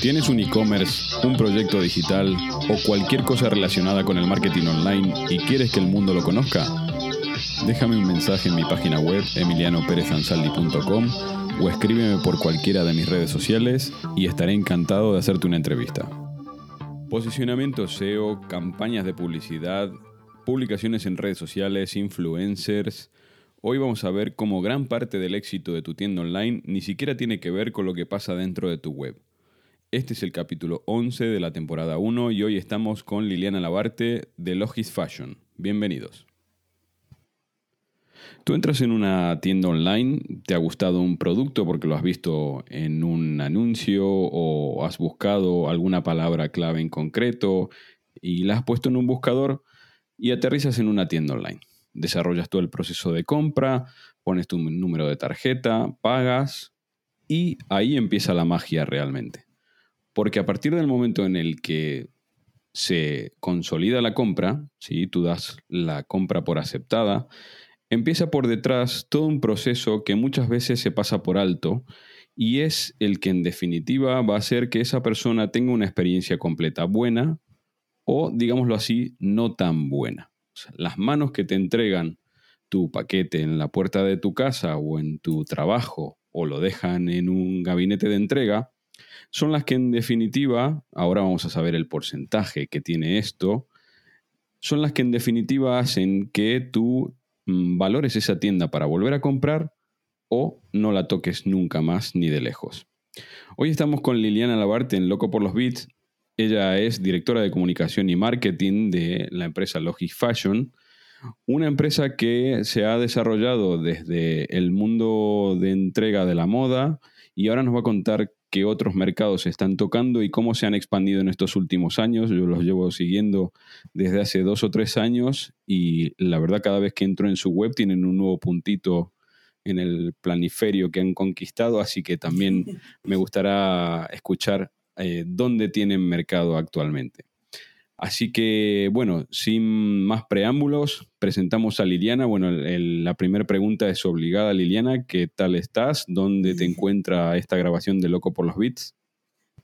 ¿Tienes un e-commerce, un proyecto digital o cualquier cosa relacionada con el marketing online y quieres que el mundo lo conozca? Déjame un mensaje en mi página web emilianoperezansaldi.com o escríbeme por cualquiera de mis redes sociales y estaré encantado de hacerte una entrevista. Posicionamiento SEO, campañas de publicidad, publicaciones en redes sociales, influencers. Hoy vamos a ver cómo gran parte del éxito de tu tienda online ni siquiera tiene que ver con lo que pasa dentro de tu web. Este es el capítulo 11 de la temporada 1 y hoy estamos con Liliana Labarte de Logis Fashion. Bienvenidos. Tú entras en una tienda online, te ha gustado un producto porque lo has visto en un anuncio o has buscado alguna palabra clave en concreto y la has puesto en un buscador y aterrizas en una tienda online. Desarrollas todo el proceso de compra, pones tu número de tarjeta, pagas y ahí empieza la magia realmente. Porque a partir del momento en el que se consolida la compra, si tú das la compra por aceptada, empieza por detrás todo un proceso que muchas veces se pasa por alto y es el que en definitiva va a hacer que esa persona tenga una experiencia completa buena o, digámoslo así, no tan buena. Las manos que te entregan tu paquete en la puerta de tu casa o en tu trabajo o lo dejan en un gabinete de entrega, son las que en definitiva, ahora vamos a saber el porcentaje que tiene esto, son las que en definitiva hacen que tú mm, valores esa tienda para volver a comprar o no la toques nunca más ni de lejos. Hoy estamos con Liliana Labarte en Loco por los Beats. Ella es directora de comunicación y marketing de la empresa Logis Fashion, una empresa que se ha desarrollado desde el mundo de entrega de la moda y ahora nos va a contar qué otros mercados se están tocando y cómo se han expandido en estos últimos años. Yo los llevo siguiendo desde hace dos o tres años y la verdad cada vez que entro en su web tienen un nuevo puntito en el planiferio que han conquistado, así que también me gustará escuchar eh, dónde tienen mercado actualmente. Así que, bueno, sin más preámbulos, presentamos a Liliana. Bueno, el- la primera pregunta es obligada, Liliana. ¿Qué tal estás? ¿Dónde te encuentra esta grabación de Loco por los Beats?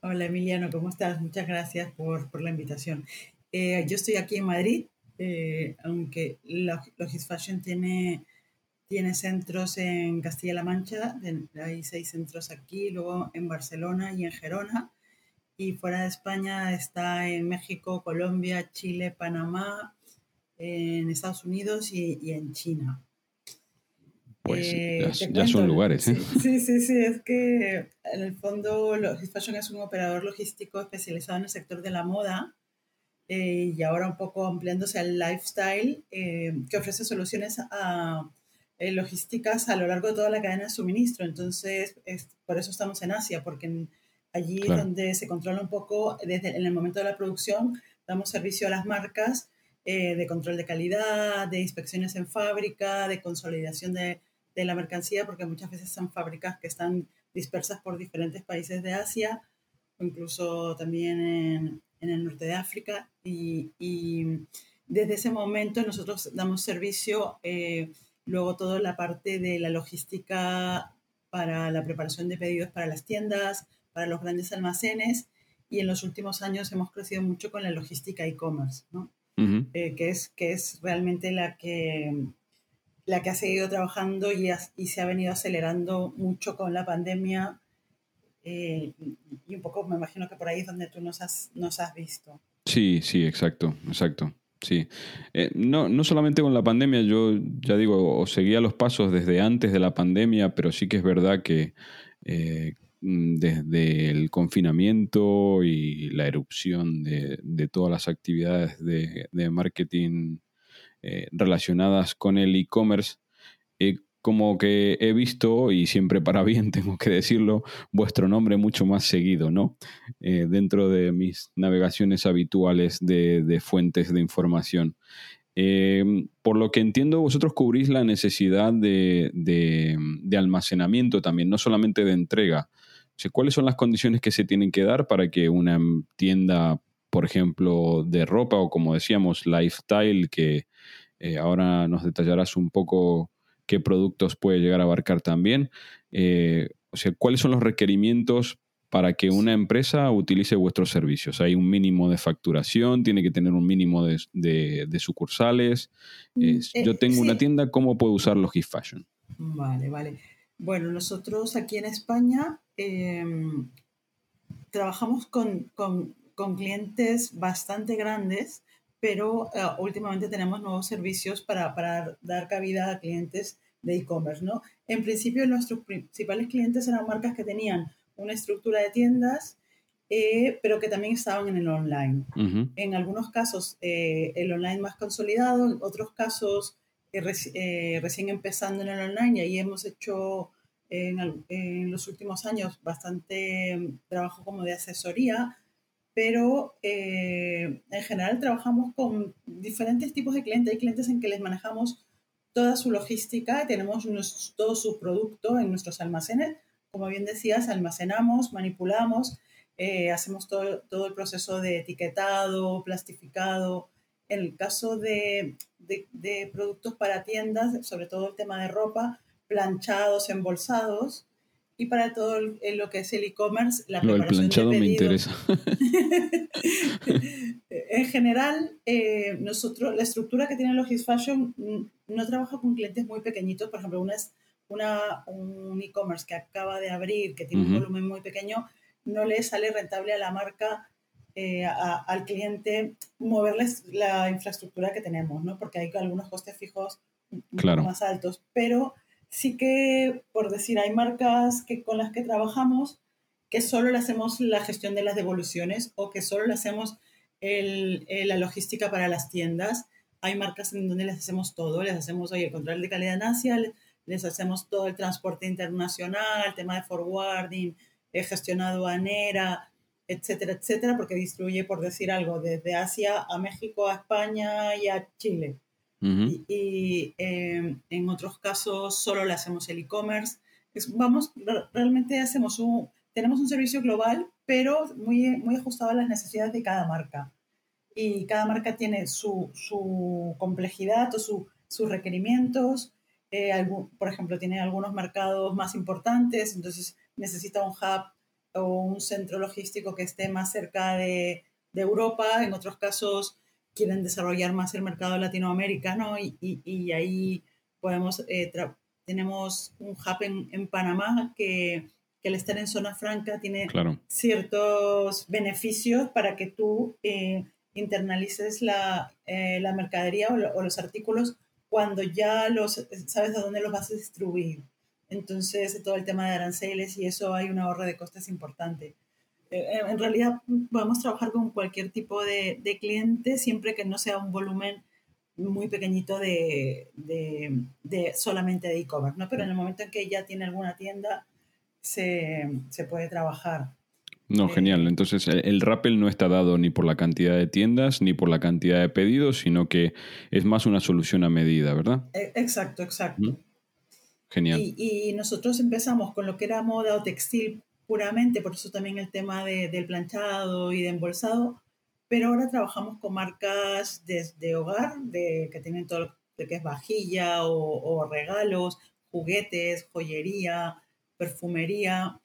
Hola Emiliano, ¿cómo estás? Muchas gracias por, por la invitación. Eh, yo estoy aquí en Madrid, eh, aunque Log- Logis Fashion tiene, tiene centros en Castilla-La Mancha, hay seis centros aquí, luego en Barcelona y en Gerona, y fuera de España está en México, Colombia, Chile, Panamá, en Estados Unidos y, y en China. Pues Eh, ya, ya cuento, son lugares, ¿eh? Sí, sí, sí, es que en el fondo Logis Fashion es un operador logístico especializado en el sector de la moda eh, y ahora un poco ampliándose al lifestyle, eh, que ofrece soluciones a, eh, logísticas a lo largo de toda la cadena de suministro. Entonces, es- por eso estamos en Asia, porque en- allí Claro. es donde se controla un poco, desde en el momento de la producción, damos servicio a las marcas eh, de control de calidad, de inspecciones en fábrica, de consolidación de, de la mercancía, porque muchas veces son fábricas que están dispersas por diferentes países de Asia, o incluso también en, en el norte de África. Y, y desde ese momento nosotros damos servicio, eh, luego toda la parte de la logística para la preparación de pedidos para las tiendas, para los grandes almacenes, y en los últimos años hemos crecido mucho con la logística e-commerce, ¿no? Ujú. eh, que, es, que es realmente la que, la que ha seguido trabajando y, ha- y se ha venido acelerando mucho con la pandemia. eh, y un poco me imagino que por ahí es donde tú nos has, nos has visto. Sí, sí, exacto, exacto. Sí. Eh, no, no solamente con la pandemia, yo ya digo, o seguía los pasos desde antes de la pandemia, pero sí que es verdad que eh, desde el confinamiento y la erupción de, todas las actividades de, marketing eh, relacionadas con el e-commerce, he como que he visto, y siempre para bien tengo que decirlo, vuestro nombre mucho más seguido, ¿no? Eh, dentro de mis navegaciones habituales de, fuentes de información. Por lo que entiendo, vosotros cubrís la necesidad de, almacenamiento también, no solamente de entrega. ¿Cuáles son las condiciones que se tienen que dar para que una tienda, por ejemplo, de ropa o como decíamos, lifestyle, que eh, ahora nos detallarás un poco qué productos puede llegar a abarcar también. Eh, o sea, ¿cuáles son los requerimientos para que una empresa utilice vuestros servicios? ¿Hay un mínimo de facturación? ¿Tiene que tener un mínimo de, sucursales? Mm, eh, yo tengo una tienda, ¿cómo puedo usar Logis Fashion? Vale, vale. Bueno, nosotros aquí en España em, trabajamos con, clientes bastante grandes pero eh, últimamente tenemos nuevos servicios para, para, dar cabida a clientes de e-commerce, ¿no? En principio, nuestros principales clientes eran marcas que tenían una estructura de tiendas, eh, pero que también estaban en el online. En algunos casos, eh, el online más consolidado, en otros casos, recién empezando en el online, y ahí hemos hecho en, en los últimos años bastante mm, trabajo como de asesoría pero eh, en general trabajamos con diferentes tipos de clientes. Hay clientes en que les manejamos toda su logística, tenemos todo su producto en nuestros almacenes. Como bien decías, almacenamos, manipulamos, eh, hacemos todo, todo, el proceso de etiquetado, plastificado. En el caso de, de, de productos para tiendas, sobre todo el tema de ropa, planchados, embolsados, y para todo lo que es el e-commerce, la Lo planchado me interesa. en general, eh, nosotros, la estructura que tiene Logis Fashion mm, no trabaja con clientes muy pequeñitos. Por ejemplo, una es una, un e-commerce que acaba de abrir, que tiene un volumen muy pequeño, no le sale rentable a la marca, eh, al cliente, moverles la infraestructura que tenemos, ¿no? Porque hay algunos costes fijos más altos. Pero sí que, por decir, hay marcas que, con las que trabajamos que solo le hacemos la gestión de las devoluciones o que solo le hacemos el, la logística para las tiendas. Hay marcas en donde les hacemos todo, les hacemos hoy el control de calidad en Asia, les hacemos todo el transporte internacional, el tema de forwarding, eh, gestión aduanera, etcétera, etcétera, porque distribuye, por decir algo, desde Asia a México, a España y a Chile. Y, em, en otros casos solo le hacemos el e-commerce. Vamos, realmente hacemos un, tenemos un servicio global, pero muy, muy ajustado a las necesidades de cada marca. Y cada marca tiene su, su complejidad o su, sus requerimientos. Eh, por ejemplo, tiene algunos mercados más importantes, entonces necesita un hub o un centro logístico que esté más cerca de, de Europa. En otros casos quieren desarrollar más el mercado latinoamericano y, y, ahí podemos, eh, tenemos un hub en, en Panamá que, que, al estar en zona franca tiene ciertos beneficios para que tú eh, internalices la, eh, la mercadería o, los artículos cuando ya los sabes a dónde los vas a distribuir. Entonces, todo el tema de aranceles y eso hay un ahorro de costes importante. Eh, en realidad podemos trabajar con cualquier tipo de, cliente siempre que no sea un volumen muy pequeñito de, solamente de e-commerce, ¿no? Pero en el momento en que ya tiene alguna tienda, se, puede trabajar. No, eh, genial. Entonces el rappel no está dado ni por la cantidad de tiendas ni por la cantidad de pedidos, sino que es más una solución a medida, ¿verdad? Exacto, exacto. Genial. Y, y, nosotros empezamos con lo que era moda o textil puramente, por eso también el tema de, del planchado y de embolsado, pero ahora trabajamos con marcas de, hogar, de, que tienen todo lo que es vajilla o, regalos, juguetes, joyería, perfumería.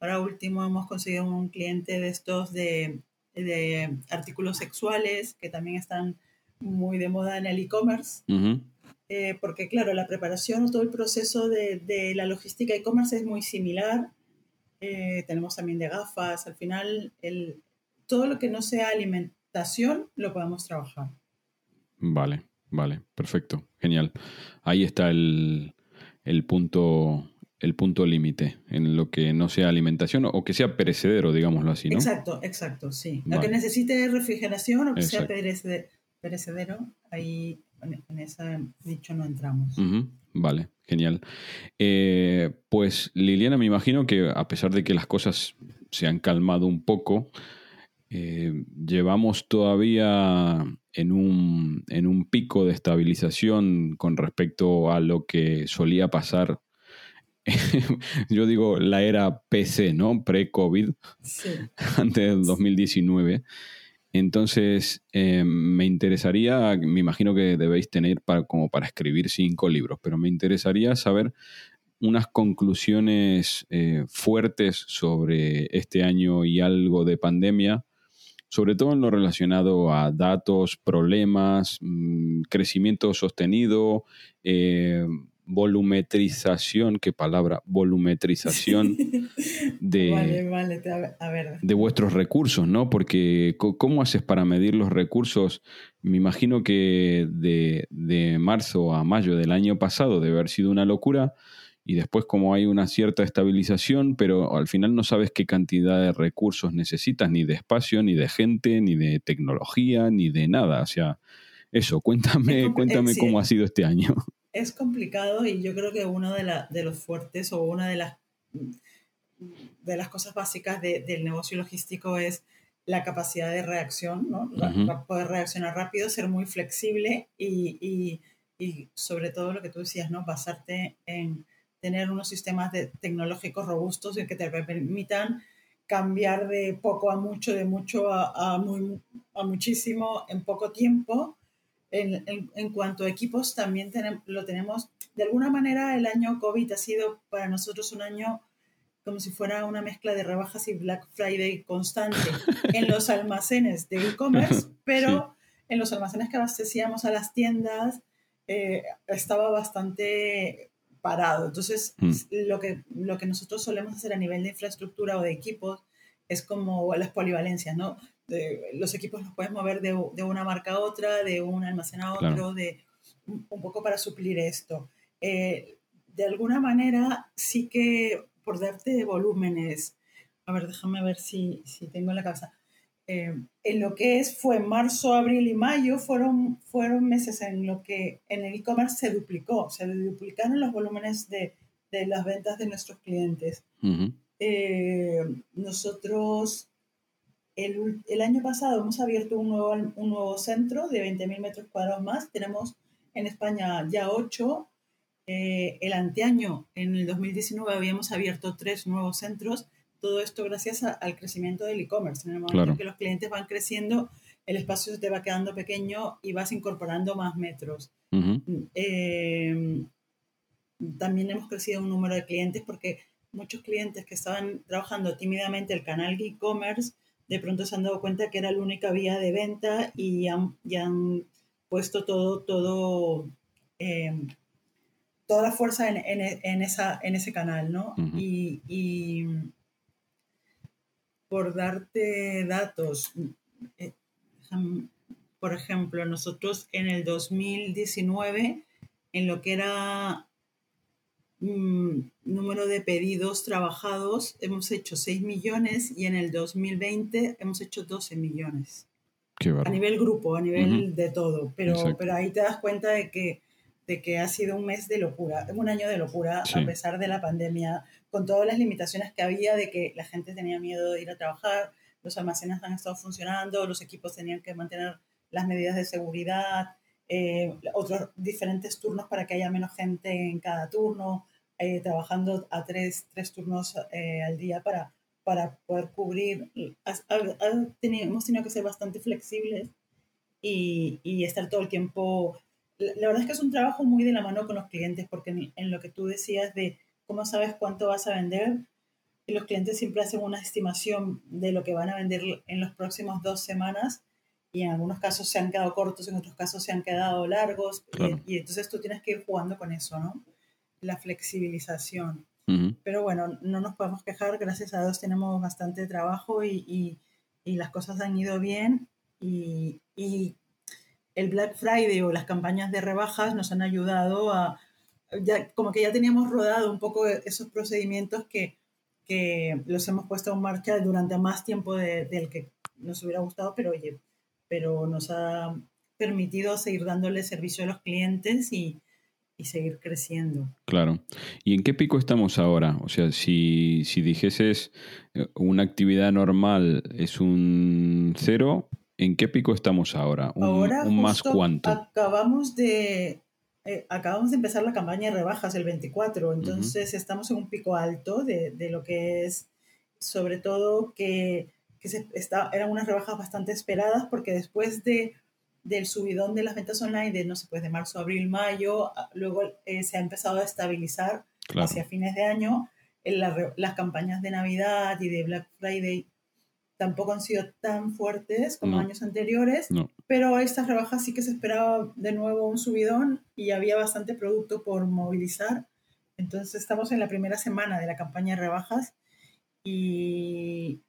Ahora último hemos conseguido un cliente de estos de, de artículos sexuales que también están muy de moda en el e-commerce. Eh, porque claro, la preparación o todo el proceso de, de la logística e-commerce es muy similar eh, tenemos también de gafas, al final el, todo lo que no sea alimentación lo podemos trabajar. Vale, vale, perfecto, genial. Ahí está el, el punto el punto límite en lo que no sea alimentación o que sea perecedero, digámoslo así, ¿no? Exacto, exacto, sí. Lo que necesite refrigeración o que sea perecedero, ahí en, ese dicho no entramos. Vale, genial. Eh, pues Liliana, me imagino que a pesar de que las cosas se han calmado un poco, eh, llevamos todavía en un, en un pico de estabilización con respecto a lo que solía pasar yo digo la era PC, ¿no? Pre-COVID, antes del 2019. Entonces, eh, me interesaría, me imagino que debéis tener para, como para escribir cinco libros, pero me interesaría saber unas conclusiones eh, fuertes sobre este año y algo de pandemia, sobre todo en lo relacionado a datos, problemas, mm, crecimiento sostenido, eh, volumetrización, qué palabra, volumetrización de, de vuestros recursos, ¿no? Porque ¿cómo haces para medir los recursos? Me imagino que de, de marzo a mayo del año pasado debe haber sido una locura y después como hay una cierta estabilización, pero al final no sabes qué cantidad de recursos necesitas, ni de espacio, ni de gente, ni de tecnología, ni de nada. O sea, eso, cuéntame, cuéntame cómo ha sido este año es complicado y yo creo que uno de, de los fuertes o una de las, de las cosas básicas del negocio logístico es la capacidad de reacción, ¿no? poder reaccionar rápido, ser muy flexible y, sobre todo lo que tú decías, ¿no? basarte en tener unos sistemas de, tecnológicos robustos y que te permitan cambiar de poco a mucho, de mucho a, a, muy, a muchísimo en poco tiempo en, en, cuanto a equipos, también tenemos, lo tenemos, de alguna manera el año COVID ha sido para nosotros un año como si fuera una mezcla de rebajas y Black Friday constante en los almacenes de e-commerce, pero en los almacenes que abastecíamos a las tiendas eh, estaba bastante parado. Entonces, mm. lo, que, lo que nosotros solemos hacer a nivel de infraestructura o de equipos es como las polivalencias, ¿no? Los equipos los puedes mover de, de, una marca a otra, de un almacén a otro, de, un, poco para suplir esto. Eh, de alguna manera, sí que por darte volúmenes, a ver, déjame ver si, si tengo la cabeza. Eh, en lo que es, fue marzo, abril y mayo, fueron, fueron meses en lo que en el e-commerce se duplicó, se duplicaron los volúmenes de, de las ventas de nuestros clientes. Eh, nosotros el, el, año pasado hemos abierto un nuevo, un nuevo centro de 20.000 metros cuadrados más. Tenemos en España ya ocho. Eh, el anteaño, en el 2019, habíamos abierto tres nuevos centros. Todo esto gracias al crecimiento del e-commerce. En el momento en que los clientes van creciendo, el espacio se te va quedando pequeño y vas incorporando más metros. Eh, también hemos crecido un número de clientes porque muchos clientes que estaban trabajando tímidamente el canal e-commerce de pronto se han dado cuenta que era la única vía de venta y han, han puesto todo, todo, em, toda la fuerza en, en, esa, en ese canal, ¿no? y, por darte datos, eh, por ejemplo, nosotros en el 2019, en lo que era Mm, número de pedidos trabajados, hemos hecho 6 millones y en el 2020 hemos hecho 12 millones. a nivel grupo, a nivel de todo. Pero, pero ahí te das cuenta de que, de que ha sido un mes de locura, un año de locura, a pesar de la pandemia, con todas las limitaciones que había de que la gente tenía miedo de ir a trabajar, los almacenes han estado funcionando, los equipos tenían que mantener las medidas de seguridad, eh, otros diferentes turnos para que haya menos gente en cada turno, eh, trabajando a tres, tres turnos eh, al día para, para poder cubrir. hemos tenido que ser bastante flexibles y, y, estar todo el tiempo. La, verdad es que es un trabajo muy de la mano con los clientes, porque en, en lo que tú decías de cómo sabes cuánto vas a vender, los clientes siempre hacen una estimación de lo que van a vender en los próximos dos semanas y en algunos casos se han quedado cortos, en otros casos se han quedado largos, y, entonces tú tienes que ir jugando con eso, ¿no? La flexibilización. Pero bueno, no nos podemos quejar, gracias a Dios tenemos bastante trabajo y, y, y las cosas han ido bien y, el Black Friday o las campañas de rebajas nos han ayudado a, ya, como que ya teníamos rodado un poco esos procedimientos que, que los hemos puesto en marcha durante más tiempo del que nos hubiera gustado, pero oye, pero nos ha, permitido seguir dándole servicio a los clientes y, y seguir creciendo. Claro. ¿Y en qué pico estamos ahora? O sea, si, si dijeses eh, una actividad normal es un cero, ¿en qué pico estamos ahora? ¿Un, ahora un más cuánto? Acabamos de, eh, acabamos de empezar la campaña de rebajas el 24, entonces estamos en un pico alto de, de, lo que es, sobre todo que, que se está, eran unas rebajas bastante esperadas porque después de del subidón de las ventas online de, no sé, pues de marzo, abril, mayo, luego eh, se ha empezado a estabilizar hacia fines de año. En las campañas de Navidad y de Black Friday tampoco han sido tan fuertes como años anteriores, pero estas rebajas sí que se esperaba de nuevo un subidón y había bastante producto por movilizar. Entonces estamos en la primera semana de la campaña de rebajas y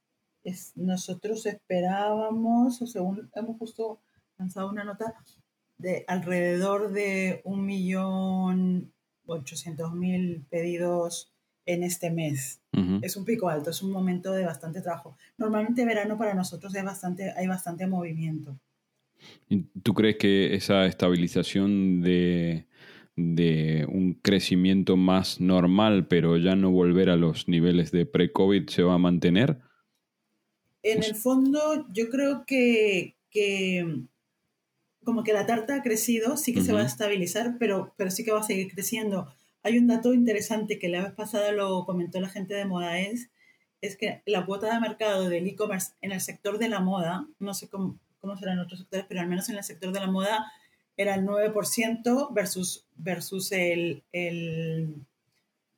nosotros esperábamos, o según hemos justo lanzado una nota de alrededor de un millón ochocientos mil pedidos en este mes. Es un pico alto, es un momento de bastante trabajo. Normalmente verano para nosotros es bastante, hay bastante movimiento. ¿Tú crees que esa estabilización de, de un crecimiento más normal, pero ya no volver a los niveles de pre-COVID, se va a mantener? En el fondo, yo creo que, que como que la tarta ha crecido, sí que se va a estabilizar, pero, pero sí que va a seguir creciendo. Hay un dato interesante que la vez pasada lo comentó la gente de Modaes, es que la cuota de mercado del e-commerce en el sector de la moda, no sé cómo, cómo será en otros sectores, pero al menos en el sector de la moda era el 9% versus, versus el, el,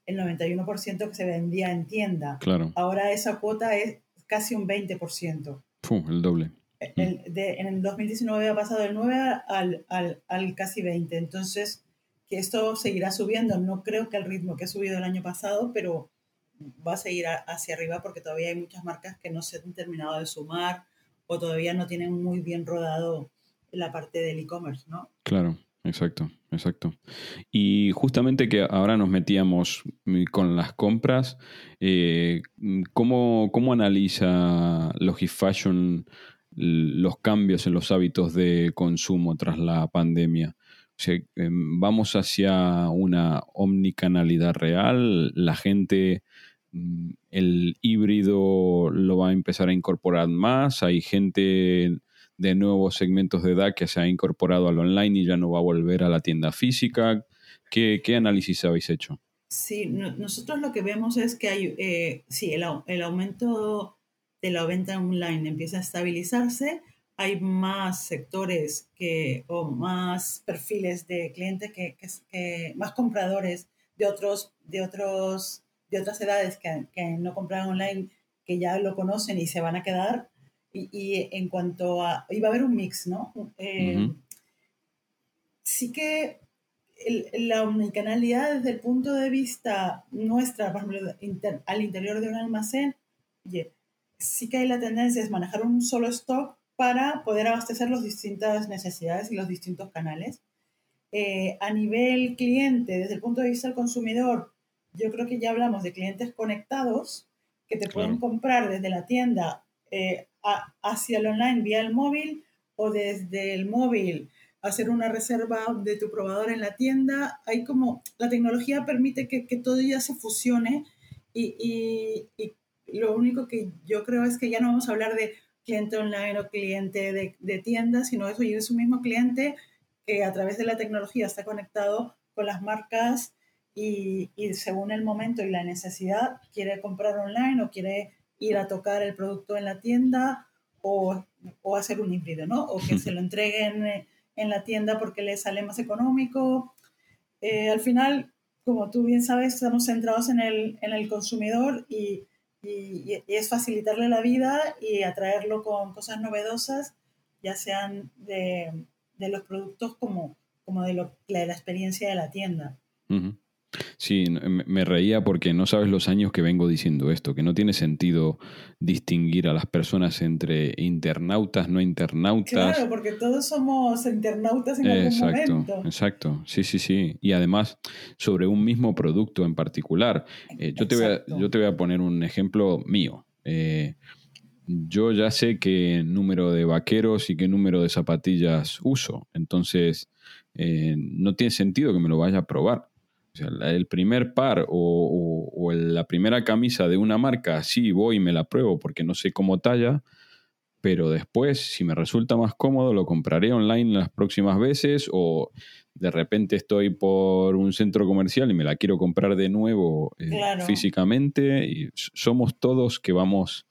el 91% que se vendía en tienda. Claro. Ahora esa cuota es casi un 20%. el doble. El, de, en el 2019 ha pasado del 9 al, al, al, casi 20. Entonces, que esto seguirá subiendo. No creo que el ritmo que ha subido el año pasado, pero va a seguir hacia arriba porque todavía hay muchas marcas que no se han terminado de sumar o todavía no tienen muy bien rodado la parte del e-commerce, ¿no? Claro, exacto, exacto. Y justamente que ahora nos metíamos con las compras, eh, ¿cómo, ¿cómo analiza Logifashion los cambios en los hábitos de consumo tras la pandemia. Em, vamos hacia una omnicanalidad real, la gente, mm, el híbrido lo va a empezar a incorporar más, hay gente de nuevos segmentos de edad que se ha incorporado al online y ya no va a volver a la tienda física. ¿Qué, análisis habéis hecho? Sí, nosotros lo que vemos es que hay, eh, sí, el, el aumento de la venta online empieza a estabilizarse, hay más sectores que, o más perfiles de clientes que, que, más compradores de otros, de otros, de otras edades que, que, no compran online, que ya lo conocen y se van a quedar. Y, y en cuanto a, iba a haber un mix, ¿no? Eh, sí que el, la omnicanalidad desde el punto de vista nuestra, por ejemplo, al interior de un almacén, oye, sí que hay la tendencia es manejar un solo stock para poder abastecer las distintas necesidades y los distintos canales. Eh, a nivel cliente, desde el punto de vista del consumidor, yo creo que ya hablamos de clientes conectados que te pueden comprar desde la tienda eh, hacia el online vía el móvil o desde el móvil hacer una reserva de tu probador en la tienda. Hay como, la tecnología permite que, que todo ya se fusione y, y, lo único que yo creo es que ya no vamos a hablar de cliente online o cliente de, de tienda, sino eso y es un mismo cliente que a través de la tecnología está conectado con las marcas y, y, según el momento y la necesidad quiere comprar online o quiere ir a tocar el producto en la tienda o, o hacer un híbrido, ¿no? O que se lo entreguen en la tienda porque le sale más económico. Eh, al final, como tú bien sabes, estamos centrados en el, en el consumidor y y, es facilitarle la vida y atraerlo con cosas novedosas, ya sean de, de los productos como, como de, lo, de, la experiencia de la tienda. Sí, me reía porque no sabes los años que vengo diciendo esto, que no tiene sentido distinguir a las personas entre internautas, no internautas. Claro, porque todos somos internautas en algún exacto, momento. Exacto, sí, sí, sí. Y además, sobre un mismo producto en particular. Eh, yo, te voy a, yo te voy a poner un ejemplo mío. Eh, yo ya sé qué número de vaqueros y qué número de zapatillas uso. Entonces, eh, no tiene sentido que me lo vaya a probar. O sea, el primer par o, la primera camisa de una marca, sí, voy y me la pruebo porque no sé cómo talla, pero después, si me resulta más cómodo, lo compraré online las próximas veces o de repente estoy por un centro comercial y me la quiero comprar de nuevo eh, físicamente. Y somos todos que vamos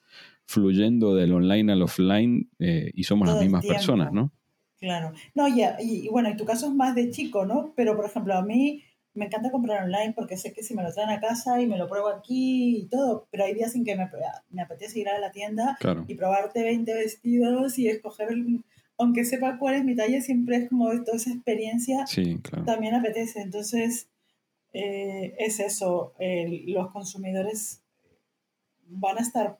fluyendo del online al offline eh, y somos las mismas personas, ¿no? Claro. No, ya, y, bueno, en tu caso es más de chico, ¿no? Pero, por ejemplo, a mí me encanta comprar online porque sé que si me lo traen a casa y me lo pruebo aquí y todo, pero hay días en que me, me apetece ir a la tienda y probarte 20 vestidos y escoger, aunque sepa cuál es mi talla, siempre es como toda esa experiencia, sí, claro. también apetece. Entonces, eh, es eso, los consumidores van a estar,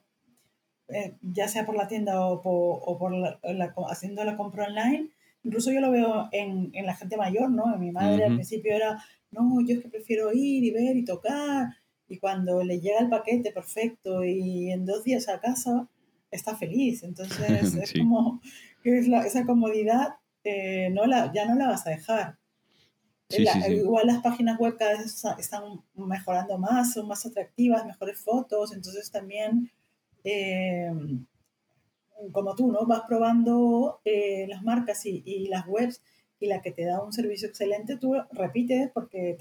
eh, ya sea por la tienda o por, o por la, haciendo la compra online, incluso yo lo veo en, en, la gente mayor, ¿no? En mi madre al principio era no, yo es que prefiero ir y ver y tocar. Y cuando le llega el paquete perfecto y en dos días a casa, está feliz. Entonces es como que es esa comodidad eh, no la, ya no la vas a dejar. igual las páginas web cada vez están mejorando más, son más atractivas, mejores fotos, entonces también, eh, como tú, ¿no? Vas probando eh, las marcas y, y, las webs y la que te da un servicio excelente, tú repites porque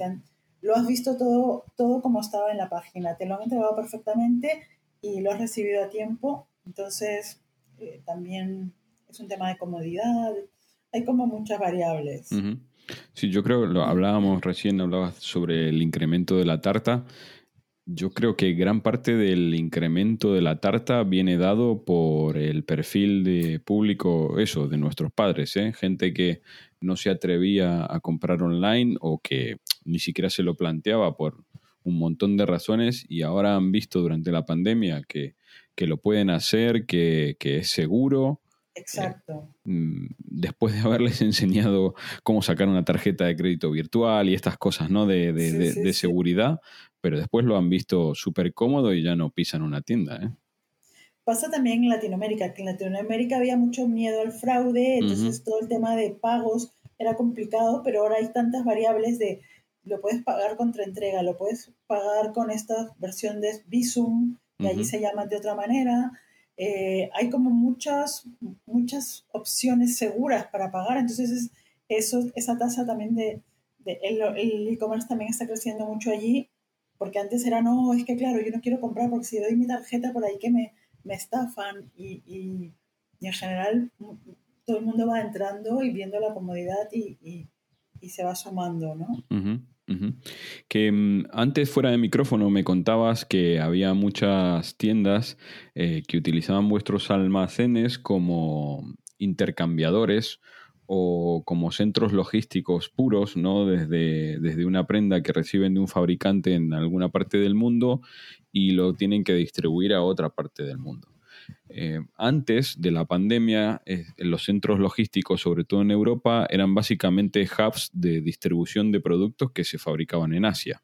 lo has visto todo, todo como estaba en la página, te lo han entregado perfectamente y lo has recibido a tiempo. Entonces, eh, también es un tema de comodidad. Hay como muchas variables. Sí, yo creo, lo hablábamos recién, hablabas sobre el incremento de la tarta. Yo creo que gran parte del incremento de la tarta viene dado por el perfil de público, eso, de nuestros padres, ¿eh? gente que no se atrevía a comprar online o que ni siquiera se lo planteaba por un montón de razones y ahora han visto durante la pandemia que, lo pueden hacer, que, es seguro. Exacto. Mm, después de haberles enseñado cómo sacar una tarjeta de crédito virtual y estas cosas ¿no? de, de, seguridad, pero después lo han visto súper cómodo y ya no pisan una tienda. ¿eh? Pasa también en Latinoamérica, que en Latinoamérica había mucho miedo al fraude, entonces todo el tema de pagos era complicado, pero ahora hay tantas variables de lo puedes pagar contra entrega, lo puedes pagar con esta versión de Visum, que allí se llama de otra manera. Eh, hay como muchas, muchas opciones seguras para pagar, entonces eso, esa tasa también de, el e-commerce también está creciendo mucho allí, porque antes era, no, es que claro, yo no quiero comprar porque si doy mi tarjeta por ahí que me, me estafan y, y, en general todo el mundo va entrando y viendo la comodidad y, y se va sumando, ¿no? Que mm, antes fuera de micrófono me contabas que había muchas tiendas eh, que utilizaban vuestros almacenes como intercambiadores o como centros logísticos puros, ¿no? Desde, desde una prenda que reciben de un fabricante en alguna parte del mundo y lo tienen que distribuir a otra parte del mundo. Eh, antes de la pandemia, eh, los centros logísticos, sobre todo en Europa, eran básicamente hubs de distribución de productos que se fabricaban en Asia.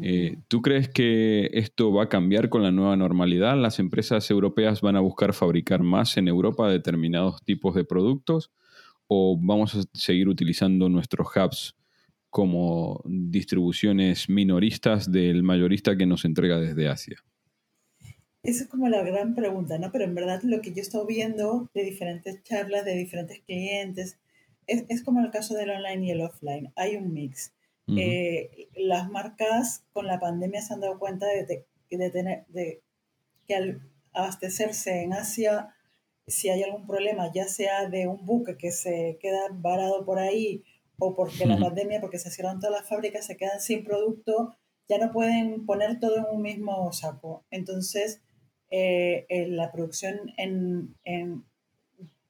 Eh, ¿Tú crees que esto va a cambiar con la nueva normalidad? ¿Las empresas europeas van a buscar fabricar más en Europa determinados tipos de productos? ¿O vamos a seguir utilizando nuestros hubs como distribuciones minoristas del mayorista que nos entrega desde Asia? Esa es como la gran pregunta, ¿no? Pero en verdad lo que yo he estado viendo de diferentes charlas, de diferentes clientes, es, es como el caso del online y el offline. Hay un mix. Eh, las marcas con la pandemia se han dado cuenta de, de, tener, de que al abastecerse en Asia, si hay algún problema, ya sea de un buque que se queda varado por ahí o porque la pandemia, porque se cierran todas las fábricas, se quedan sin producto, ya no pueden poner todo en un mismo saco. Entonces, eh, la producción en,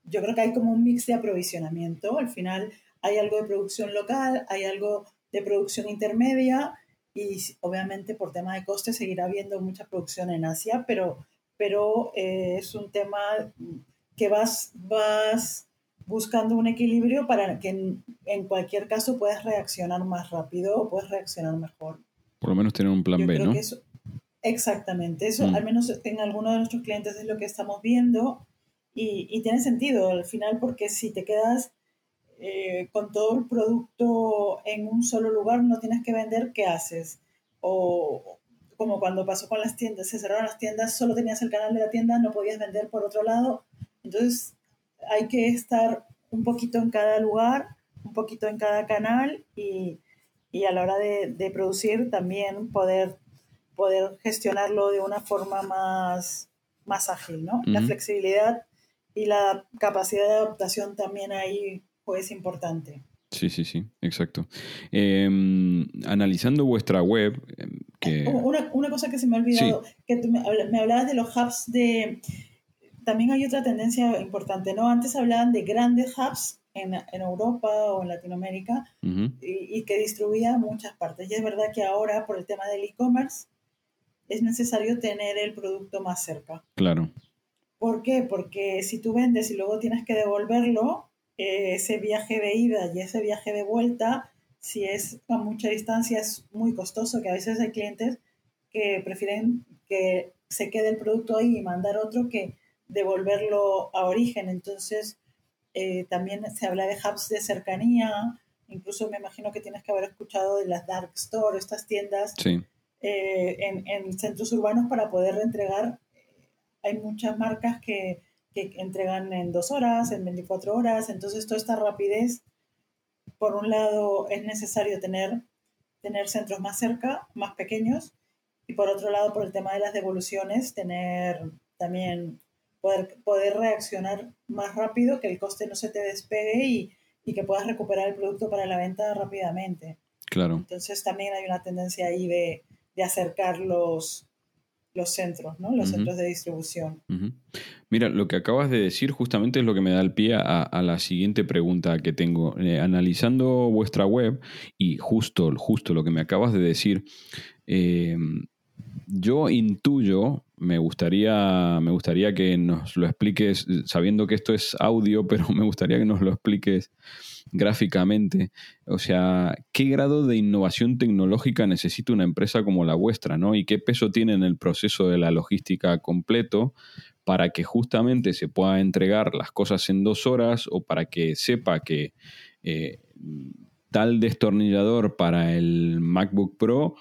Yo creo que hay como un mix de aprovisionamiento. Al final hay algo de producción local, hay algo de producción intermedia y obviamente por tema de costes seguirá habiendo mucha producción en Asia, pero, pero eh, es un tema que vas, vas buscando un equilibrio para que en, cualquier caso puedas reaccionar más rápido o puedas reaccionar mejor. Por lo menos tener un plan B, ¿no? Exactamente, eso al menos en algunos de nuestros clientes es lo que estamos viendo y, tiene sentido al final porque si te quedas eh, con todo el producto en un solo lugar no tienes que vender, ¿qué haces? O como cuando pasó con las tiendas, se cerraron las tiendas, solo tenías el canal de la tienda, no podías vender por otro lado. Entonces hay que estar un poquito en cada lugar, un poquito en cada canal y, y a la hora de, de, producir también poder, poder gestionarlo de una forma más, más ágil, ¿no? La flexibilidad y la capacidad de adaptación también ahí pues importante. Sí, sí, sí, exacto. Em, analizando vuestra web, em, que... Una, una, cosa que se me ha olvidado, que me, me, hablabas de los hubs de... También hay otra tendencia importante, ¿no? Antes hablaban de grandes hubs en, en Europa o en Latinoamérica y, y, que distribuían muchas partes. Y es verdad que ahora, por el tema del e-commerce, es necesario tener el producto más cerca. Claro. ¿Por qué? Porque si tú vendes y luego tienes que devolverlo, eh, ese viaje de ida y ese viaje de vuelta, si es a mucha distancia, es muy costoso, que a veces hay clientes que prefieren que se quede el producto ahí y mandar otro que devolverlo a origen. Entonces, eh, también se habla de hubs de cercanía, incluso me imagino que tienes que haber escuchado de las dark store, estas tiendas eh, en, en, centros urbanos para poder reentregar hay muchas marcas que, que, entregan en dos horas, en 24 horas, entonces toda esta rapidez, por un lado es necesario tener, tener centros más cerca, más pequeños, y por otro lado, por el tema de las devoluciones, tener también poder, poder reaccionar más rápido, que el coste no se te despegue y, y que puedas recuperar el producto para la venta rápidamente. Claro. Entonces también hay una tendencia ahí de, de acercar los, los centros, ¿no? Los centros de distribución. Mira, lo que acabas de decir justamente es lo que me da el pie a, la siguiente pregunta que tengo. Eh, analizando vuestra web y justo, justo lo que me acabas de decir, em, yo intuyo, me gustaría, me gustaría que nos lo expliques, sabiendo que esto es audio, pero me gustaría que nos lo expliques gráficamente. O sea, ¿qué grado de innovación tecnológica necesita una empresa como la vuestra, ¿no? Y qué peso tiene en el proceso de la logística completo para que justamente se pueda entregar las cosas en dos horas o para que sepa que eh, tal destornillador para el MacBook Pro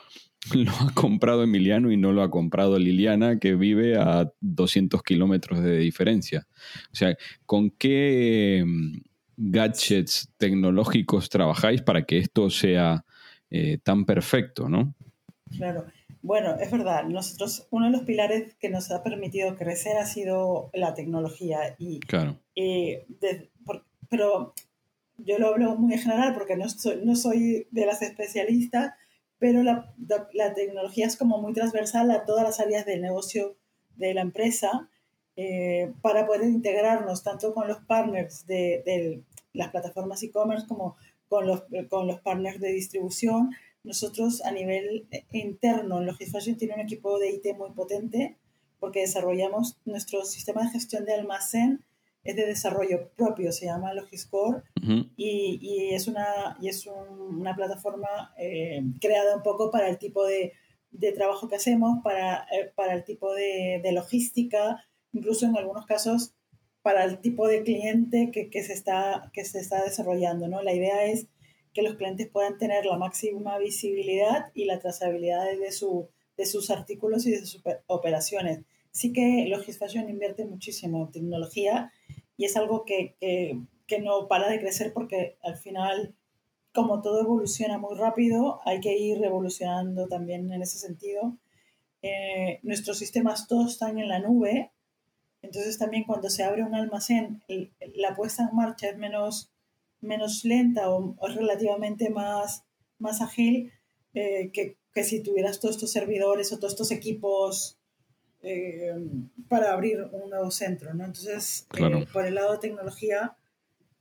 lo ha comprado Emiliano y no lo ha comprado Liliana, que vive a 200 kilómetros de diferencia. O sea, ¿con qué gadgets tecnológicos trabajáis para que esto sea eh, tan perfecto, ¿no? Claro. Bueno, es verdad, nosotros, uno de los pilares que nos ha permitido crecer ha sido la tecnología. Y, claro. pero yo lo hablo muy en general porque no soy, no soy de las especialistas, pero la, la, tecnología es como muy transversal a todas las áreas del negocio de la empresa eh, para poder integrarnos tanto con los partners de, las plataformas e-commerce como con los, con los partners de distribución. Nosotros a nivel interno en Logisfashion tiene un equipo de IT muy potente porque desarrollamos nuestro sistema de gestión de almacén es de desarrollo propio, se llama Logiscore y, y, es una, y es una plataforma eh, creada un poco para el tipo de, de trabajo que hacemos, para, eh, para el tipo de, de, logística, incluso en algunos casos para el tipo de cliente que, que, se, está, que se está desarrollando. ¿no? La idea es que los clientes puedan tener la máxima visibilidad y la trazabilidad de, su, de sus artículos y de sus operaciones. Sí que Logisfashion invierte muchísimo en tecnología y es algo que, que, no para de crecer porque al final como todo evoluciona muy rápido, hay que ir revolucionando también en ese sentido. Eh, nuestros sistemas todos están en la nube, entonces también cuando se abre un almacén, la puesta en marcha es menos, menos lenta o, es relativamente más, más ágil eh, que, que, si tuvieras todos estos servidores o todos estos equipos eh, para abrir un nuevo centro. ¿no? Entonces, eh, por el lado de tecnología,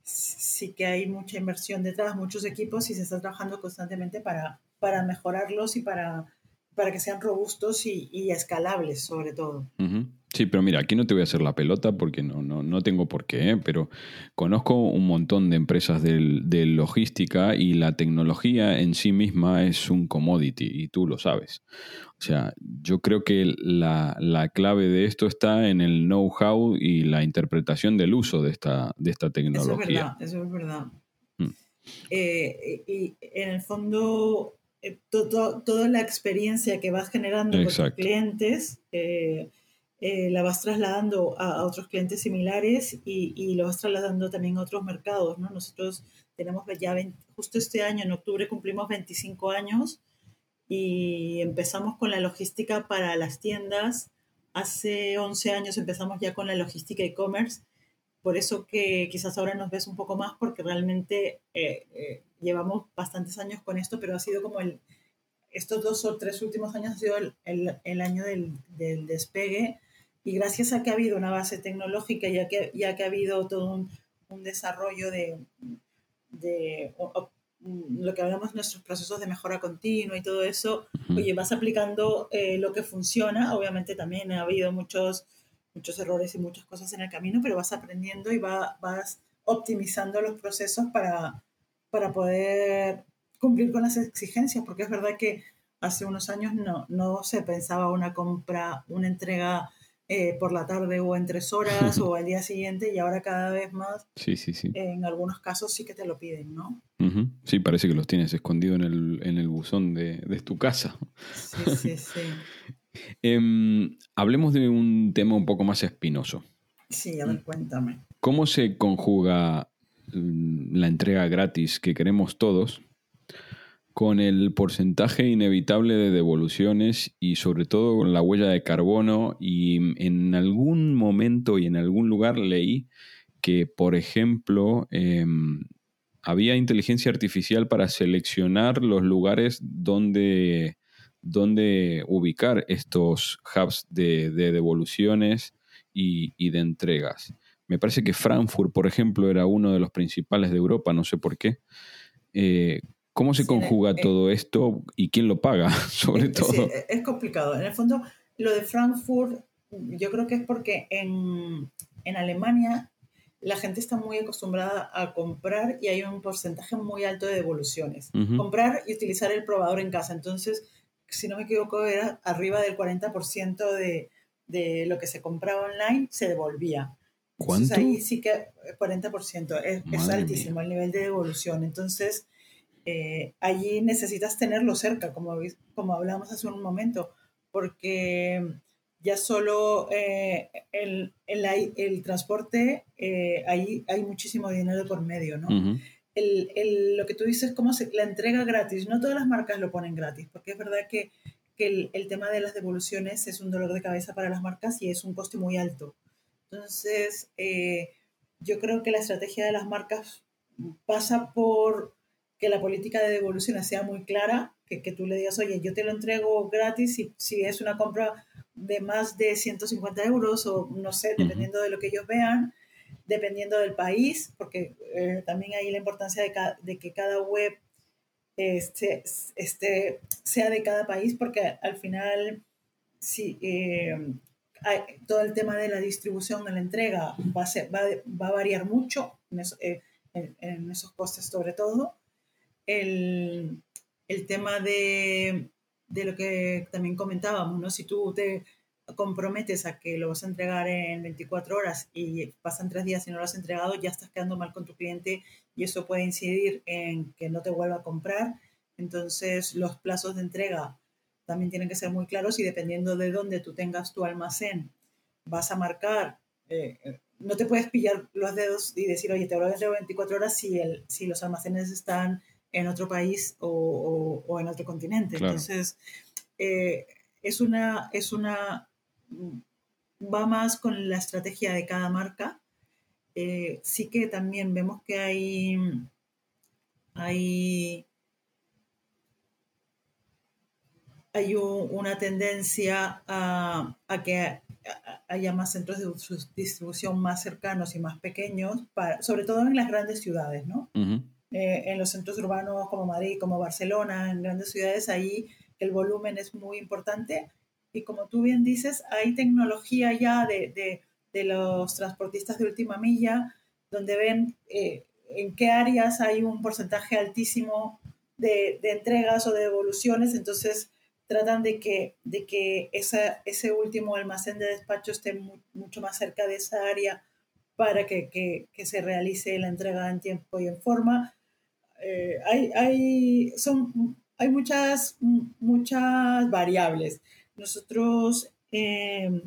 sí que hay mucha inversión detrás, muchos equipos y se está trabajando constantemente para, para mejorarlos y para, para que sean robustos y, y escalables sobre todo. Sí, pero mira, aquí no te voy a hacer la pelota porque no, no, no tengo por qué, ¿eh? pero conozco un montón de empresas de, de, logística y la tecnología en sí misma es un commodity y tú lo sabes. O sea, yo creo que la, la clave de esto está en el know-how y la interpretación del uso de esta, de esta tecnología. Eso es verdad, eso es verdad. Mm. Eh, y en el fondo, eh, toda la experiencia que vas generando con tus clientes eh, la vas trasladando a, otros clientes similares y, y, lo vas trasladando también a otros mercados. ¿no? Nosotros tenemos ya justo este año, en octubre, cumplimos 25 años y empezamos con la logística para las tiendas. Hace 11 años empezamos ya con la logística e-commerce. Por eso que quizás ahora nos ves un poco más porque realmente eh, eh, llevamos bastantes años con esto, pero ha sido como el, estos dos o tres últimos años ha sido el, el, el año del, del, despegue y gracias a que ha habido una base tecnológica, ya que, ya que ha habido todo un, un desarrollo de, de lo que hablamos, nuestros procesos de mejora continua y todo eso, oye, vas aplicando eh, lo que funciona, obviamente también ha habido muchos, muchos errores y muchas cosas en el camino, pero vas aprendiendo y va, vas optimizando los procesos para, para poder cumplir con las exigencias, porque es verdad que hace unos años no, no se pensaba una compra, una entrega eh, por la tarde o en tres horas o al día siguiente y ahora cada vez más. Sí, sí, sí. En algunos casos sí que te lo piden, ¿no? Sí, parece que los tienes escondido en el, en el buzón de, de, tu casa. Sí, sí, sí. eh, hablemos de un tema un poco más espinoso. Sí, a ver, cuéntame. ¿Cómo se conjuga mm, la entrega gratis que queremos todos con el porcentaje inevitable de devoluciones y sobre todo con la huella de carbono y en algún momento y en algún lugar leí que, por ejemplo, eh, había inteligencia artificial para seleccionar los lugares donde, donde ubicar estos hubs de, de devoluciones y, y, de entregas. Me parece que Frankfurt, por ejemplo, era uno de los principales de Europa, no sé por qué. Eh, ¿Cómo se conjuga eh, todo esto y quién lo paga, sobre todo? Sí, es complicado. En el fondo, lo de Frankfurt, yo creo que es porque en, en Alemania la gente está muy acostumbrada a comprar y hay un porcentaje muy alto de devoluciones. Uh -huh. Comprar y utilizar el probador en casa. Entonces, si no me equivoco, era arriba del 40% de, de lo que se compraba online se devolvía. ¿Cuánto? Entonces, ahí sí que 40%. Es, es altísimo mía. el nivel de devolución. Entonces, eh, allí necesitas tenerlo cerca, como, como hablábamos hace un momento, porque ya solo eh, el, el, el, transporte, eh, ahí hay muchísimo dinero por medio, ¿no? Uh -huh. el, el, lo que tú dices, como se, la entrega gratis, no todas las marcas lo ponen gratis, porque es verdad que, que el, el, tema de las devoluciones es un dolor de cabeza para las marcas y es un coste muy alto. Entonces, eh, yo creo que la estrategia de las marcas pasa por que la política de devolución sea muy clara, que, que, tú le digas, oye, yo te lo entrego gratis si, si es una compra de más de 150 euros o no sé, dependiendo uh -huh. de lo que ellos vean, dependiendo del país, porque eh, también hay la importancia de, de, que cada web este, este, sea de cada país, porque al final, sí, eh, hay, todo el tema de la distribución, de la entrega, va a, ser, va, va a variar mucho en, eso, eh, en, en esos costes sobre todo el, el tema de, de, lo que también comentábamos, ¿no? Si tú te comprometes a que lo vas a entregar en 24 horas y pasan tres días y no lo has entregado, ya estás quedando mal con tu cliente y eso puede incidir en que no te vuelva a comprar. Entonces, los plazos de entrega también tienen que ser muy claros y dependiendo de dónde tú tengas tu almacén, vas a marcar, eh, no te puedes pillar los dedos y decir, oye, te lo entrego 24 horas si, el, si los almacenes están en otro país o, o, o en otro continente. Claro. Entonces, eh, es, una, es una, va más con la estrategia de cada marca. Eh, sí que también vemos que hay, hay, hay un, una tendencia a, a que haya más centros de distribución más cercanos y más pequeños, para, sobre todo en las grandes ciudades, ¿no? Uh -huh eh, en los centros urbanos como Madrid, como Barcelona, en grandes ciudades, ahí el volumen es muy importante. Y como tú bien dices, hay tecnología ya de, de, los transportistas de última milla, donde ven eh, en qué áreas hay un porcentaje altísimo de, de, entregas o de devoluciones, entonces tratan de que, de que esa, ese último almacén de despacho esté mucho más cerca de esa área para que, que, que, se realice la entrega en tiempo y en forma. Eh, hay, hay, son, hay muchas, muchas variables. Nosotros eh,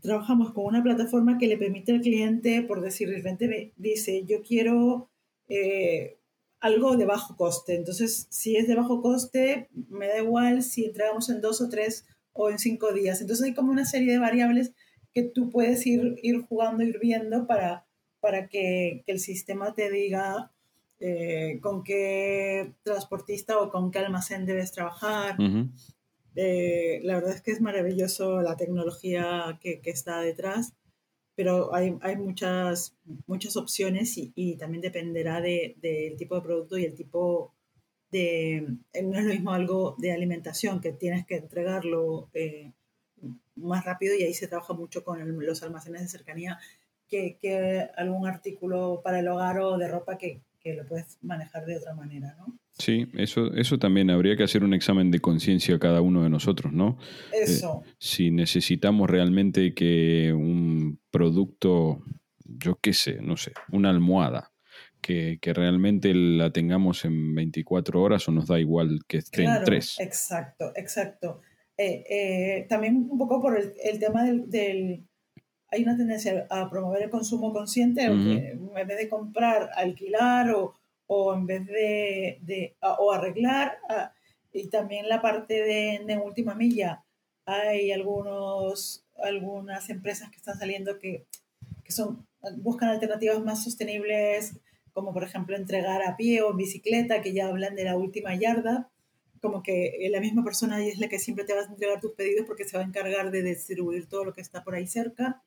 trabajamos con una plataforma que le permite al cliente, por decir, de repente dice, yo quiero eh, algo de bajo coste. Entonces, si es de bajo coste, me da igual si entregamos en dos o tres o en cinco días. Entonces, hay como una serie de variables que tú puedes ir, ir jugando, ir viendo para, para que, que el sistema te diga eh, con qué transportista o con qué almacén debes trabajar. Eh, la verdad es que es maravilloso la tecnología que, que está detrás, pero hay, hay, muchas, muchas opciones y, y también dependerá del de, tipo de producto y el tipo de... No es lo mismo algo de alimentación, que tienes que entregarlo eh, más rápido y ahí se trabaja mucho con los almacenes de cercanía que, que, algún artículo para el hogar o de ropa que, que lo puedes manejar de otra manera, ¿no? Sí, eso, eso también habría que hacer un examen de conciencia cada uno de nosotros, ¿no? Eso. Eh, si necesitamos realmente que un producto, yo qué sé, no sé, una almohada, que, que, realmente la tengamos en 24 horas o nos da igual que esté en 3. Exacto, exacto. Eh, eh, también un poco por el, el tema del, del, Hay una tendencia a promover el consumo consciente, uh -huh. en vez de comprar, alquilar o o en vez de, de o arreglar, y también la parte de, de, última milla, hay algunos, algunas empresas que están saliendo que, que son, buscan alternativas más sostenibles, como por ejemplo entregar a pie o en bicicleta, que ya hablan de la última yarda, como que la misma persona es la que siempre te va a entregar tus pedidos porque se va a encargar de distribuir todo lo que está por ahí cerca.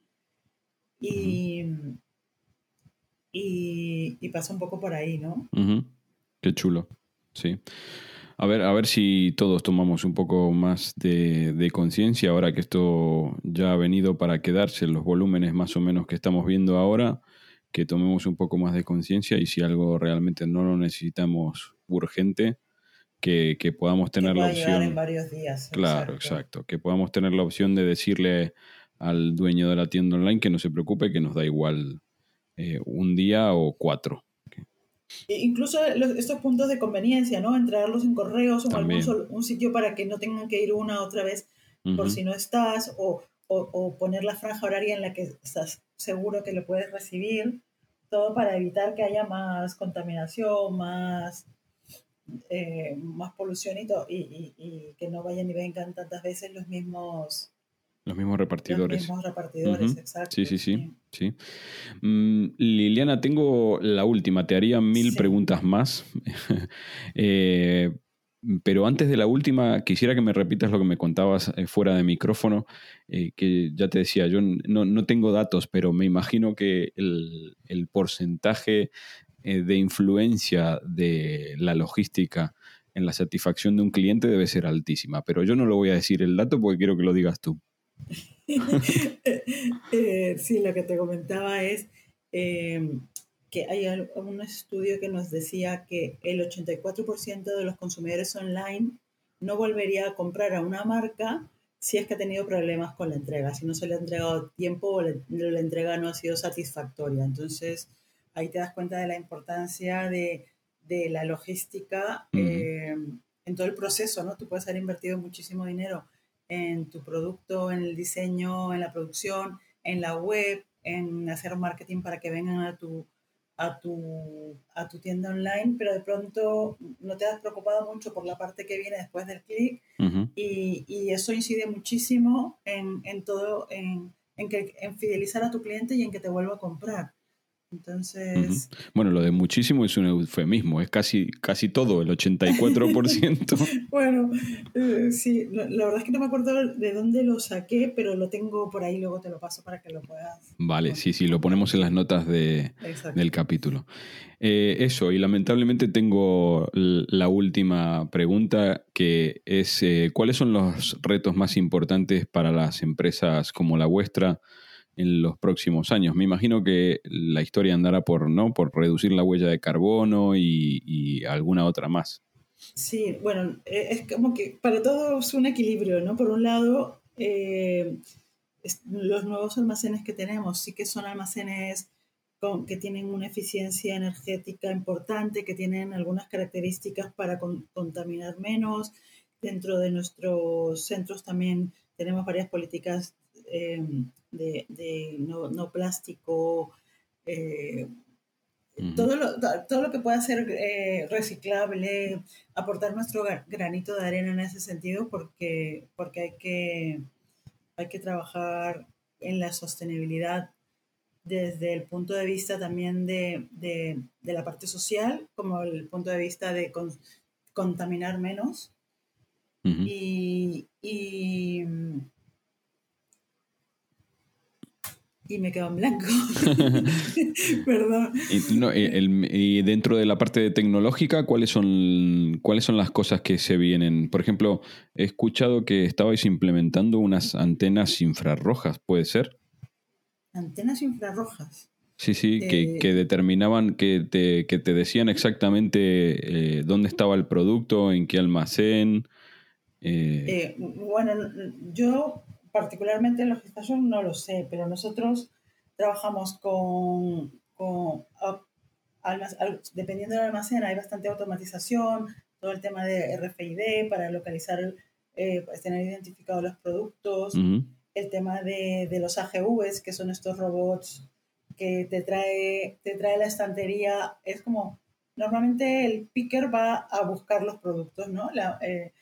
Y, y, y, pasa un poco por ahí, ¿no? Uh -huh. Qué chulo, sí. A ver, a ver si todos tomamos un poco más de, de conciencia ahora que esto ya ha venido para quedarse, los volúmenes más o menos que estamos viendo ahora, que tomemos un poco más de conciencia y si algo realmente no lo necesitamos urgente, que, que podamos tener la opción. en varios días. Claro, exacto. exacto. Que podamos tener la opción de decirle al dueño de la tienda online que no se preocupe, que nos da igual eh, un día o cuatro. Incluso los, estos puntos de conveniencia, ¿no? Entregarlos en correos o en algún sol, un sitio para que no tengan que ir una otra vez uh -huh. por si no estás, o, o, o, poner la franja horaria en la que estás seguro que lo puedes recibir, todo para evitar que haya más contaminación, más, eh, más polución y, todo, y, y, y, que no vayan y vengan tantas veces los mismos los mismos repartidores. Los mismos repartidores, uh -huh. exacto. Sí, sí, sí. sí. Mm, Liliana, tengo la última. Te haría mil sí. preguntas más. eh, pero antes de la última, quisiera que me repitas lo que me contabas eh, fuera de micrófono, eh, que ya te decía, yo no, no, tengo datos, pero me imagino que el, el porcentaje eh, de influencia de la logística en la satisfacción de un cliente debe ser altísima, pero yo no lo voy a decir el dato porque quiero que lo digas tú. eh, sí, lo que te comentaba es eh, que hay un estudio que nos decía que el 84% de los consumidores online no volvería a comprar a una marca si es que ha tenido problemas con la entrega, si no se le ha entregado tiempo o la, la entrega no ha sido satisfactoria. Entonces, ahí te das cuenta de la importancia de, de la logística uh -huh. eh, en todo el proceso, ¿no? Tú puedes haber invertido muchísimo dinero en tu producto, en el diseño, en la producción, en la web, en hacer marketing para que vengan a tu, a tu, a tu tienda online, pero de pronto no te has preocupado mucho por la parte que viene después del clic uh -huh. y, y, eso incide muchísimo en, en todo, en, en, que, en fidelizar a tu cliente y en que te vuelva a comprar. Entonces... Bueno, lo de muchísimo es un eufemismo, es casi, casi todo, el 84%. bueno, eh, sí, la, verdad es que no me acuerdo de dónde lo saqué, pero lo tengo por ahí, luego te lo paso para que lo puedas. Vale, sí, sí, lo ponemos en las notas de, del capítulo. Eh, eso, y lamentablemente tengo la última pregunta, que es, eh, ¿cuáles son los retos más importantes para las empresas como la vuestra? En los próximos años. Me imagino que la historia andará por, ¿no? por reducir la huella de carbono y, alguna otra más. Sí, bueno, e, es como que para todos un equilibrio, ¿no? Por un lado, eh, los nuevos almacenes que tenemos sí que son almacenes con, que tienen una eficiencia energética importante, que tienen algunas características para contaminar menos. Dentro de nuestros centros también tenemos varias políticas eh, de, no, plástico, eh, todo, lo, todo lo que pueda ser eh, reciclable, aportar nuestro granito de arena en ese sentido, porque, porque hay, que, hay que trabajar en la sostenibilidad desde el punto de vista también de, la parte social, como el punto de vista de contaminar menos. y, y me quedo en blanco. Perdón. Y, dentro de la parte tecnológica, ¿cuáles son, ¿cuáles son las cosas que se vienen? Por ejemplo, he escuchado que estabais implementando unas antenas infrarrojas, ¿puede ser? Antenas infrarrojas. Sí, sí, que, eh, determinaban, que te, que te decían exactamente eh, dónde estaba el producto, en qué almacén. Eh. bueno, yo particularmente en los gimnasios no lo sé, pero nosotros trabajamos con, dependiendo del almacén, hay bastante automatización, todo el tema de RFID para localizar, eh, pues, tener identificados los productos, el tema de, los AGVs, que son estos robots que te trae, te trae la estantería, es como, normalmente el picker va a buscar los productos, ¿no? Eh,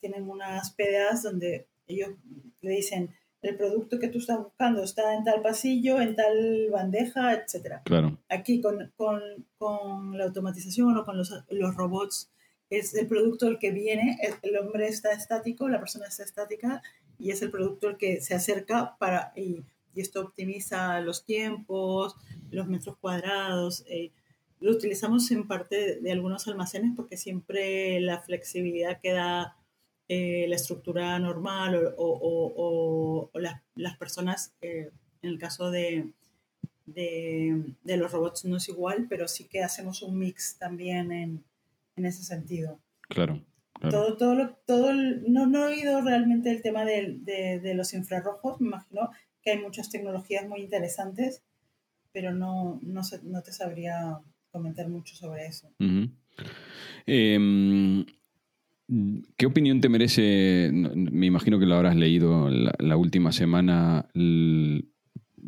tienen unas PDAs donde ellos le dicen, el producto que tú estás buscando está en tal pasillo, en tal bandeja, etc. Claro. Aquí con, con, con, la automatización o con los, los, robots es el producto el que viene, el, hombre está estático, la persona está estática y es el producto el que se acerca para y, y esto optimiza los tiempos, los metros cuadrados. Eh, lo utilizamos en parte de, de algunos almacenes porque siempre la flexibilidad queda eh, la estructura normal o, las, personas, eh, en el caso de, de, los robots no es igual, pero sí que hacemos un mix también en, en ese sentido. Claro. Todo, todo, todo no, no, he oído realmente el tema de, de, los infrarrojos, me imagino que hay muchas tecnologías muy interesantes, pero no, no, no te sabría comentar mucho sobre eso. ¿Qué opinión te merece? Me imagino que lo habrás leído la, última semana,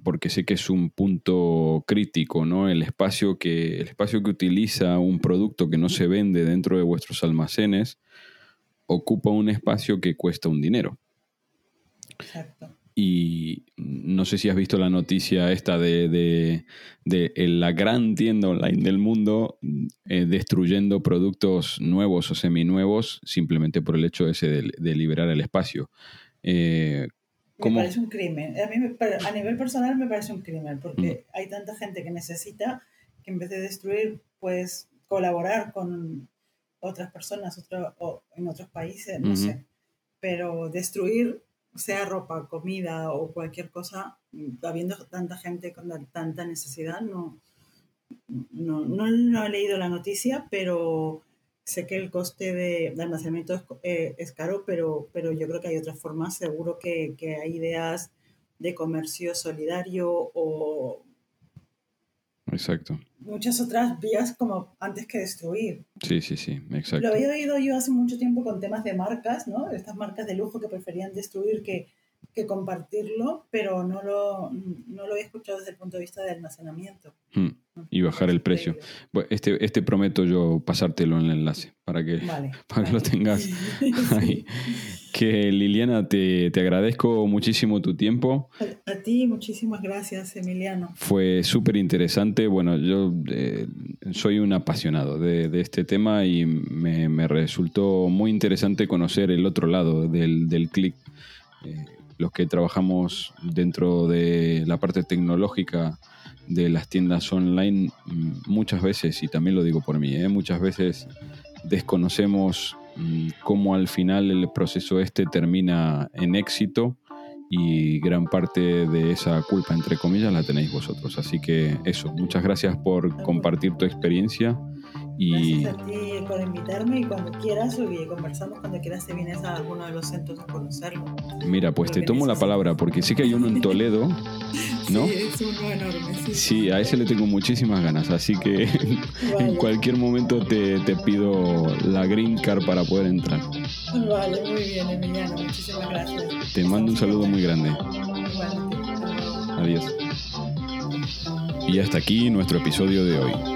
porque sé que es un punto crítico, ¿no? El espacio, que, el espacio que utiliza un producto que no se vende dentro de vuestros almacenes ocupa un espacio que cuesta un dinero. Exacto. Y no sé si has visto la noticia esta de, la gran tienda online del mundo eh, destruyendo productos nuevos o seminuevos simplemente por el hecho ese de, liberar el espacio. Eh, me parece un crimen. A, mí a nivel personal me parece un crimen porque mm. hay tanta gente que necesita que en vez de destruir, pues colaborar con otras personas o en otros países, no sé. Pero destruir sea ropa, comida o cualquier cosa, habiendo tanta gente con tanta necesidad, no, no, no, he leído la noticia, pero sé que el coste de, almacenamiento es, eh, es, caro, pero, pero yo creo que hay otras formas. Seguro que, que hay ideas de comercio solidario o Exacto. Muchas otras vías como antes que destruir. Sí, sí, sí, exacto. Lo había oído yo hace mucho tiempo con temas de marcas, ¿no? Estas marcas de lujo que preferían destruir que, que compartirlo, pero no lo, no lo había escuchado desde el punto de vista de almacenamiento. Hmm. Y bajar el precio. Este, este prometo yo pasártelo en el enlace para que, para que lo tengas ahí. Que Liliana, te, agradezco muchísimo tu tiempo. A, ti, muchísimas gracias, Emiliano. Fue súper interesante. Bueno, yo eh, soy un apasionado de, este tema y me, resultó muy interesante conocer el otro lado del, del clic. Eh, los que trabajamos dentro de la parte tecnológica de las tiendas online mm, muchas veces, y también lo digo por mí, ¿eh? muchas veces desconocemos mm, cómo al final el proceso este termina en éxito y gran parte de esa culpa, entre comillas, la tenéis vosotros. Así que eso, muchas gracias por compartir tu experiencia y... Gracias a ti por invitarme y cuando quieras, y conversamos cuando quieras, te vienes a alguno de los centros a conocerlo. Mira, pues te tomo la palabra, porque sé que hay uno en Toledo, ¿no? Sí, es uno enorme. Sí, a ese le tengo muchísimas ganas, así que en cualquier momento te, te, pido la green card para poder entrar. Vale, muy bien, Emiliano, muchísimas gracias. Te mando un saludo muy grande. Adiós. Y hasta aquí nuestro episodio de hoy.